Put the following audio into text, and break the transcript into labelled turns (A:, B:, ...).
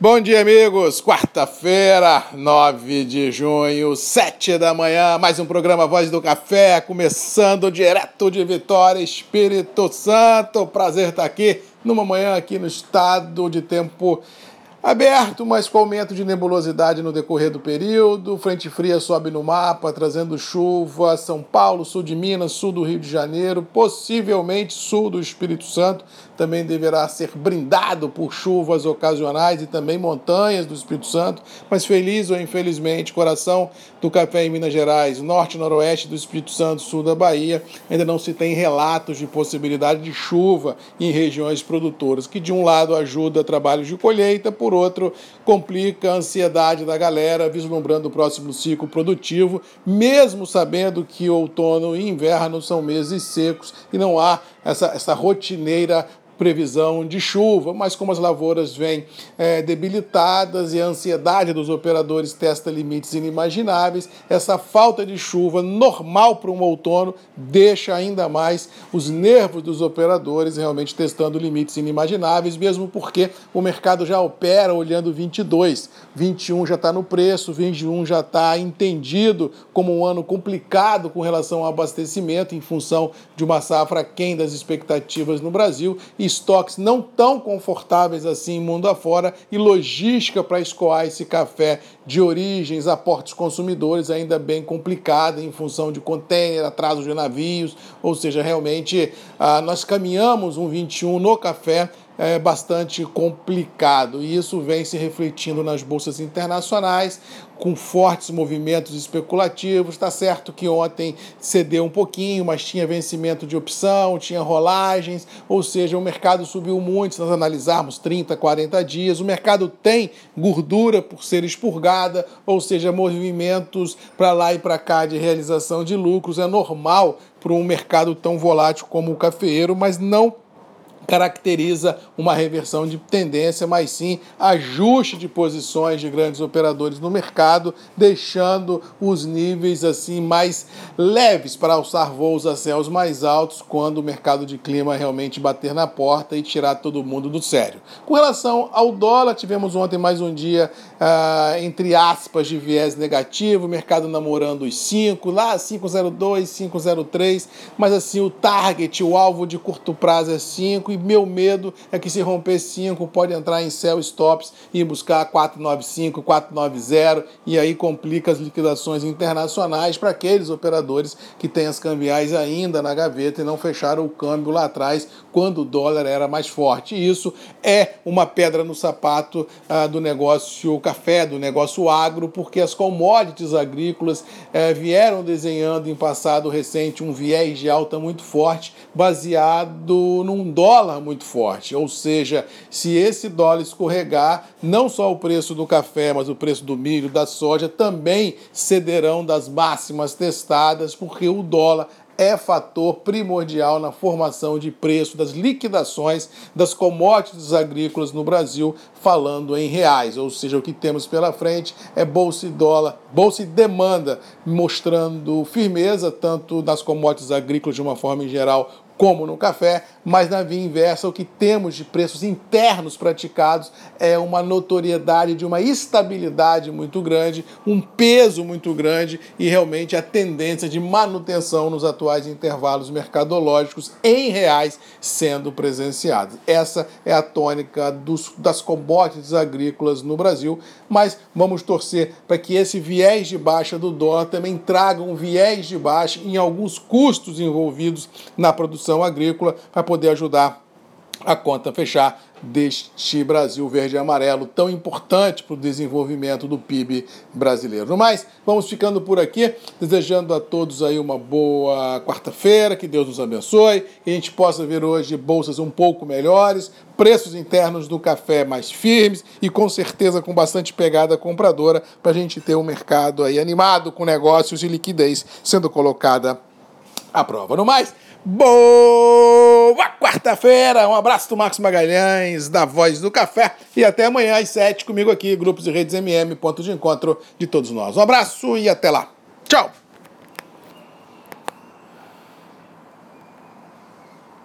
A: Bom dia, amigos. Quarta-feira, 9 de junho, 7 da manhã, mais um programa Voz do Café, começando direto de Vitória, Espírito Santo. Prazer estar aqui numa manhã aqui no estado de tempo Aberto, mas com aumento de nebulosidade no decorrer do período, frente fria sobe no mapa, trazendo chuva, São Paulo, sul de Minas, sul do Rio de Janeiro, possivelmente sul do Espírito Santo, também deverá ser brindado por chuvas ocasionais e também montanhas do Espírito Santo, mas feliz ou infelizmente, coração do café em Minas Gerais, norte e noroeste do Espírito Santo, sul da Bahia, ainda não se tem relatos de possibilidade de chuva em regiões produtoras, que de um lado ajuda trabalhos de colheita, por outro complica a ansiedade da galera vislumbrando o próximo ciclo produtivo, mesmo sabendo que outono e inverno são meses secos e não há essa, essa rotineira previsão de chuva, mas como as lavouras vêm é, debilitadas e a ansiedade dos operadores testa limites inimagináveis, essa falta de chuva normal para um outono deixa ainda mais os nervos dos operadores realmente testando limites inimagináveis, mesmo porque o mercado já opera olhando 22, 21 já está no preço, 21 já está entendido como um ano complicado com relação ao abastecimento em função de uma safra aquém das expectativas no Brasil e estoques não tão confortáveis assim mundo afora e logística para escoar esse café de origens a portos consumidores ainda bem complicada em função de container, atraso de navios, ou seja, realmente ah, nós caminhamos um 21 no café é bastante complicado. E isso vem se refletindo nas bolsas internacionais, com fortes movimentos especulativos. Está certo que ontem cedeu um pouquinho, mas tinha vencimento de opção, tinha rolagens, ou seja, o mercado subiu muito. Se nós analisarmos 30, 40 dias, o mercado tem gordura por ser expurgada, ou seja, movimentos para lá e para cá de realização de lucros. É normal para um mercado tão volátil como o cafeeiro, mas não caracteriza uma reversão de tendência, mas sim ajuste de posições de grandes operadores no mercado, deixando os níveis assim mais leves para alçar voos a céus mais altos quando o mercado de clima realmente bater na porta e tirar todo mundo do sério. Com relação ao dólar, tivemos ontem mais um dia ah, entre aspas de viés negativo, mercado namorando os 5, lá 502, 503, mas assim o target, o alvo de curto prazo é 5 meu medo é que se romper 5, pode entrar em sell stops e buscar 495, 490 e aí complica as liquidações internacionais para aqueles operadores que têm as cambiais ainda na gaveta e não fecharam o câmbio lá atrás quando o dólar era mais forte. Isso é uma pedra no sapato ah, do negócio café, do negócio agro, porque as commodities agrícolas eh, vieram desenhando em passado recente um viés de alta muito forte, baseado num dólar dólar muito forte. Ou seja, se esse dólar escorregar, não só o preço do café, mas o preço do milho, da soja também cederão das máximas testadas, porque o dólar é fator primordial na formação de preço das liquidações das commodities agrícolas no Brasil, falando em reais. Ou seja, o que temos pela frente é bolsa e dólar, bolsa e demanda, mostrando firmeza tanto nas commodities agrícolas de uma forma em geral, como no café, mas na via inversa, o que temos de preços internos praticados é uma notoriedade de uma estabilidade muito grande, um peso muito grande e realmente a tendência de manutenção nos atuais intervalos mercadológicos em reais sendo presenciados. Essa é a tônica dos, das commodities agrícolas no Brasil, mas vamos torcer para que esse viés de baixa do dólar também traga um viés de baixa em alguns custos envolvidos na produção produção agrícola para poder ajudar a conta fechar deste Brasil verde e amarelo tão importante para o desenvolvimento do PIB brasileiro. No mais, vamos ficando por aqui, desejando a todos aí uma boa quarta-feira, que Deus nos abençoe, que a gente possa ver hoje bolsas um pouco melhores, preços internos do café mais firmes e com certeza com bastante pegada compradora para a gente ter um mercado aí animado com negócios e liquidez sendo colocada à prova. No mais, Boa quarta-feira! Um abraço do Marcos Magalhães, da Voz do Café. E até amanhã às sete comigo aqui, Grupos e Redes MM, ponto de encontro de todos nós. Um abraço e até lá. Tchau!